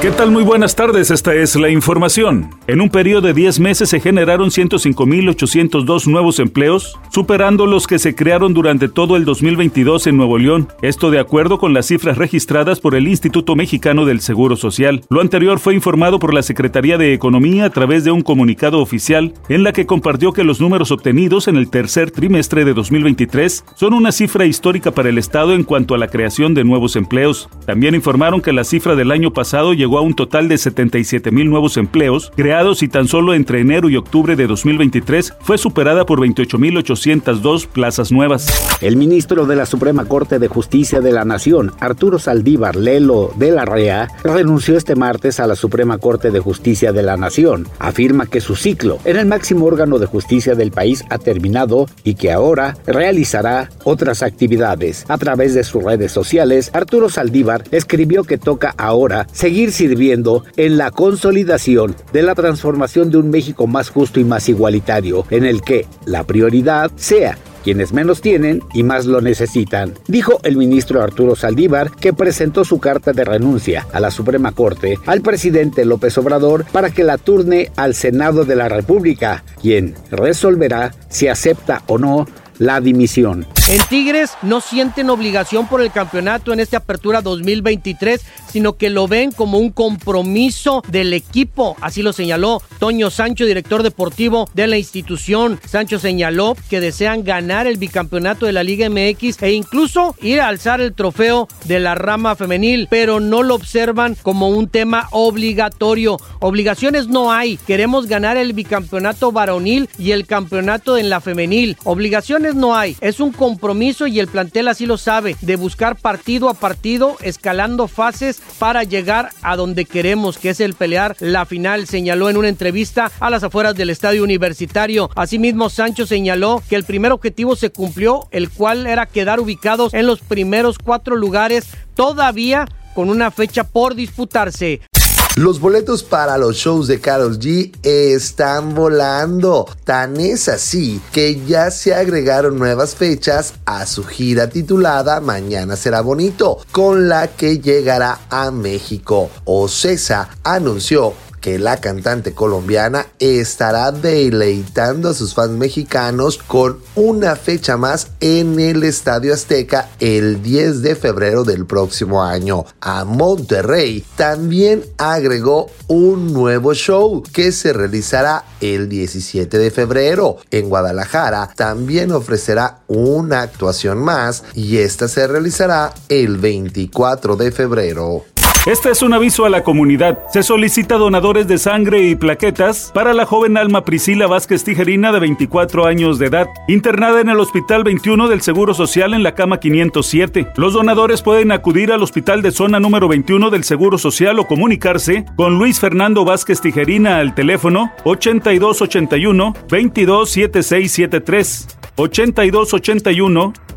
¿Qué tal? Muy buenas tardes, esta es la información. En un periodo de 10 meses se generaron 105.802 nuevos empleos, superando los que se crearon durante todo el 2022 en Nuevo León. Esto de acuerdo con las cifras registradas por el Instituto Mexicano del Seguro Social. Lo anterior fue informado por la Secretaría de Economía a través de un comunicado oficial en la que compartió que los números obtenidos en el tercer trimestre de 2023 son una cifra histórica para el Estado en cuanto a la creación de nuevos empleos. También informaron que la cifra del año pasado llegó a un total de 77 mil nuevos empleos creados y tan solo entre enero y octubre de 2023 fue superada por 28.802 plazas nuevas. El ministro de la Suprema Corte de Justicia de la Nación, Arturo Saldívar Lelo de la REA, renunció este martes a la Suprema Corte de Justicia de la Nación. Afirma que su ciclo en el máximo órgano de justicia del país ha terminado y que ahora realizará otras actividades. A través de sus redes sociales, Arturo Saldívar escribió que toca ahora seguir sirviendo en la consolidación de la transformación de un México más justo y más igualitario, en el que la prioridad sea quienes menos tienen y más lo necesitan, dijo el ministro Arturo Saldívar, que presentó su carta de renuncia a la Suprema Corte al presidente López Obrador para que la turne al Senado de la República, quien resolverá si acepta o no la dimisión. En Tigres no sienten obligación por el campeonato en esta apertura 2023, sino que lo ven como un compromiso del equipo. Así lo señaló Toño Sancho, director deportivo de la institución. Sancho señaló que desean ganar el bicampeonato de la Liga MX e incluso ir a alzar el trofeo de la rama femenil, pero no lo observan como un tema obligatorio. Obligaciones no hay. Queremos ganar el bicampeonato varonil y el campeonato en la femenil. Obligaciones no hay. Es un compromiso compromiso y el plantel así lo sabe, de buscar partido a partido, escalando fases para llegar a donde queremos, que es el pelear la final, señaló en una entrevista a las afueras del estadio universitario. Asimismo, Sancho señaló que el primer objetivo se cumplió, el cual era quedar ubicados en los primeros cuatro lugares, todavía con una fecha por disputarse. Los boletos para los shows de Carol G están volando. Tan es así que ya se agregaron nuevas fechas a su gira titulada Mañana será bonito, con la que llegará a México. Ocesa anunció que la cantante colombiana estará deleitando a sus fans mexicanos con una fecha más en el Estadio Azteca el 10 de febrero del próximo año. A Monterrey también agregó un nuevo show que se realizará el 17 de febrero. En Guadalajara también ofrecerá una actuación más y esta se realizará el 24 de febrero. Este es un aviso a la comunidad. Se solicita donadores de sangre y plaquetas para la joven Alma Priscila Vázquez Tijerina de 24 años de edad, internada en el Hospital 21 del Seguro Social en la cama 507. Los donadores pueden acudir al hospital de zona número 21 del Seguro Social o comunicarse con Luis Fernando Vázquez Tijerina al teléfono 8281 227673. 8281